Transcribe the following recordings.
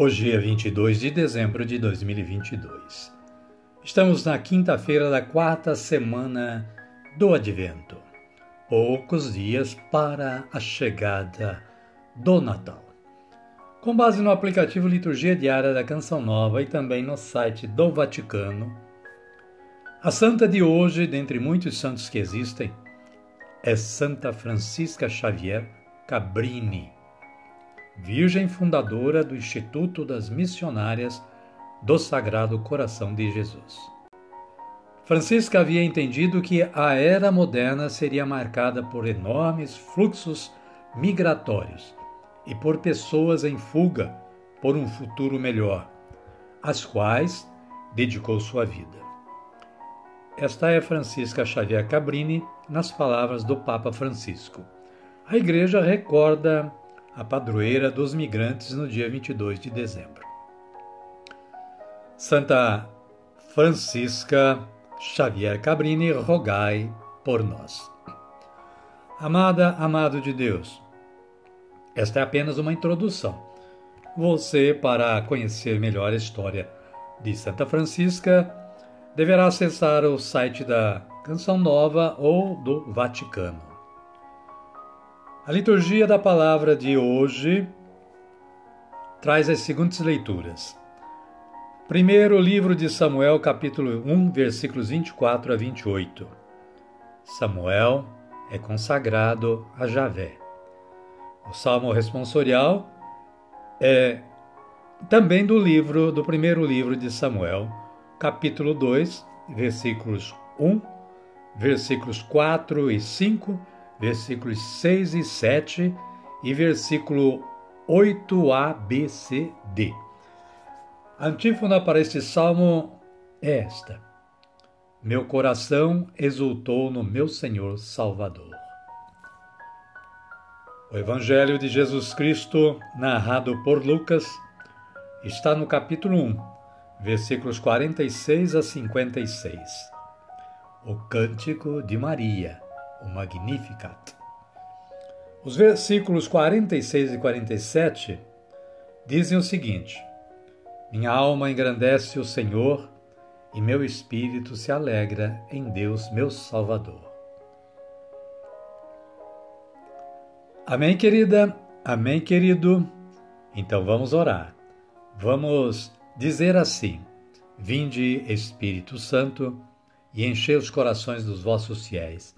Hoje é 22 de dezembro de 2022. Estamos na quinta-feira da quarta semana do Advento. Poucos dias para a chegada do Natal. Com base no aplicativo Liturgia Diária da Canção Nova e também no site do Vaticano, a santa de hoje, dentre muitos santos que existem, é Santa Francisca Xavier Cabrini virgem fundadora do Instituto das Missionárias do Sagrado Coração de Jesus. Francisca havia entendido que a era moderna seria marcada por enormes fluxos migratórios e por pessoas em fuga por um futuro melhor, às quais dedicou sua vida. Esta é Francisca Xavier Cabrini, nas palavras do Papa Francisco. A Igreja recorda a padroeira dos migrantes no dia 22 de dezembro. Santa Francisca Xavier Cabrini, rogai por nós. Amada, amado de Deus, esta é apenas uma introdução. Você, para conhecer melhor a história de Santa Francisca, deverá acessar o site da Canção Nova ou do Vaticano. A liturgia da palavra de hoje traz as seguintes leituras. Primeiro livro de Samuel, capítulo 1, versículos 24 a 28. Samuel é consagrado a Javé. O salmo responsorial é também do livro do primeiro livro de Samuel, capítulo 2, versículos 1, versículos 4 e 5 versículos 6 e 7 e versículo 8a, b, c, d. Antífona para este salmo é esta: Meu coração exultou no meu Senhor Salvador. O Evangelho de Jesus Cristo, narrado por Lucas, está no capítulo 1, versículos 46 a 56. O Cântico de Maria o Magnificat. Os versículos 46 e 47 dizem o seguinte: Minha alma engrandece o Senhor e meu espírito se alegra em Deus, meu Salvador. Amém, querida? Amém, querido? Então vamos orar. Vamos dizer assim: Vinde, Espírito Santo, e enchei os corações dos vossos fiéis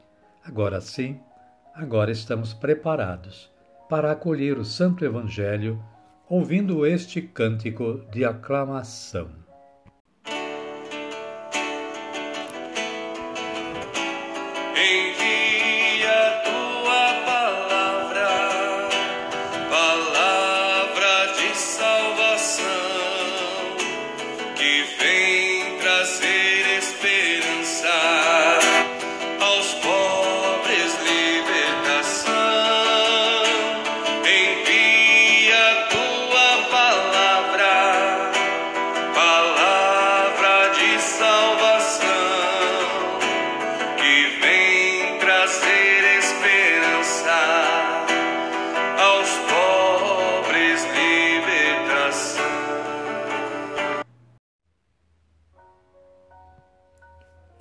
Agora sim, agora estamos preparados para acolher o Santo Evangelho ouvindo este cântico de aclamação.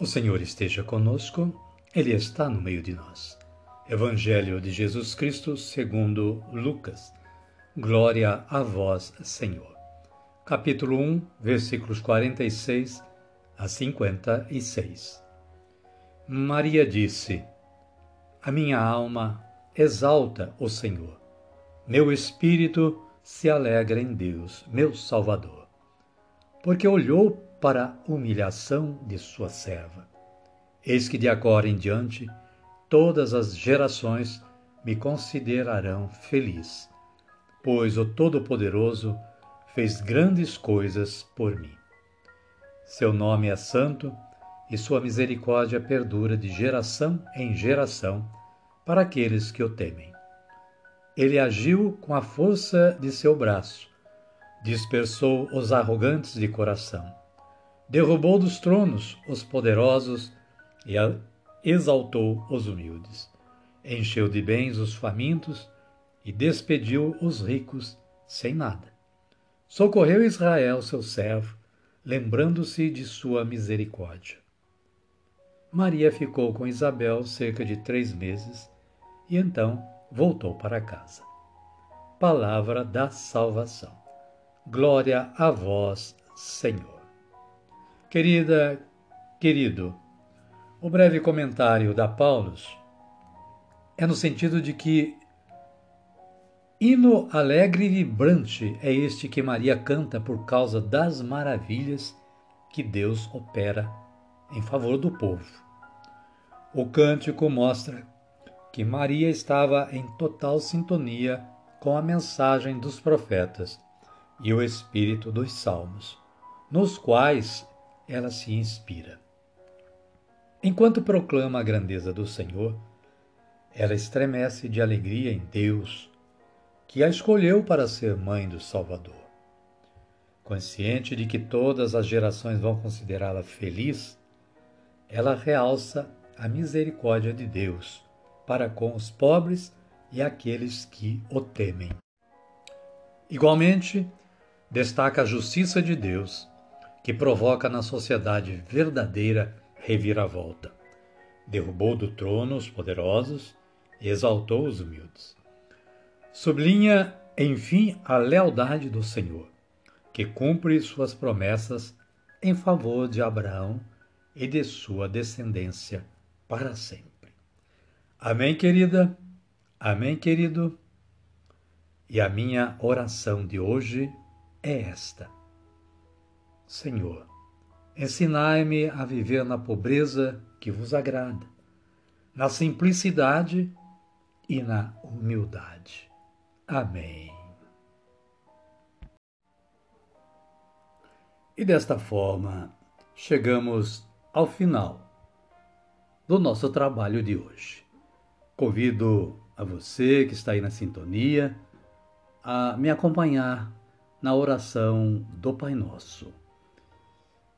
O Senhor esteja conosco, Ele está no meio de nós. Evangelho de Jesus Cristo segundo Lucas. Glória a vós, Senhor. Capítulo 1, versículos 46 a 56. Maria disse: A minha alma exalta o Senhor. Meu espírito se alegra em Deus, meu Salvador, porque olhou para a humilhação de sua serva. Eis que de agora em diante todas as gerações me considerarão feliz, pois o Todo-Poderoso fez grandes coisas por mim. Seu nome é santo e sua misericórdia perdura de geração em geração para aqueles que o temem. Ele agiu com a força de seu braço, dispersou os arrogantes de coração derrubou dos tronos os poderosos e exaltou os humildes. Encheu de bens os famintos e despediu os ricos sem nada. Socorreu Israel, seu servo, lembrando-se de sua misericórdia. Maria ficou com Isabel cerca de três meses e então voltou para casa. Palavra da salvação. Glória a vós, Senhor. Querida, querido, o breve comentário da Paulus é no sentido de que hino alegre e vibrante é este que Maria canta por causa das maravilhas que Deus opera em favor do povo. O cântico mostra que Maria estava em total sintonia com a mensagem dos profetas e o espírito dos salmos, nos quais ela se inspira. Enquanto proclama a grandeza do Senhor, ela estremece de alegria em Deus, que a escolheu para ser mãe do Salvador. Consciente de que todas as gerações vão considerá-la feliz, ela realça a misericórdia de Deus para com os pobres e aqueles que o temem. Igualmente, destaca a justiça de Deus que provoca na sociedade verdadeira reviravolta. Derrubou do trono os poderosos e exaltou os humildes. Sublinha, enfim, a lealdade do Senhor, que cumpre suas promessas em favor de Abraão e de sua descendência para sempre. Amém, querida? Amém, querido? E a minha oração de hoje é esta Senhor, ensinai-me a viver na pobreza que vos agrada, na simplicidade e na humildade. Amém. E desta forma, chegamos ao final do nosso trabalho de hoje. Convido a você que está aí na sintonia a me acompanhar na oração do Pai Nosso.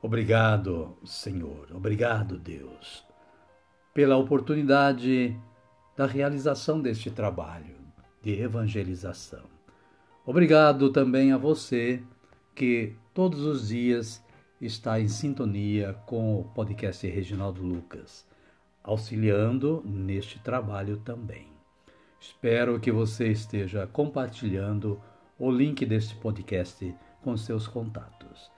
Obrigado, Senhor, obrigado, Deus, pela oportunidade da realização deste trabalho de evangelização. Obrigado também a você que todos os dias está em sintonia com o podcast Reginaldo Lucas, auxiliando neste trabalho também. Espero que você esteja compartilhando o link deste podcast com seus contatos.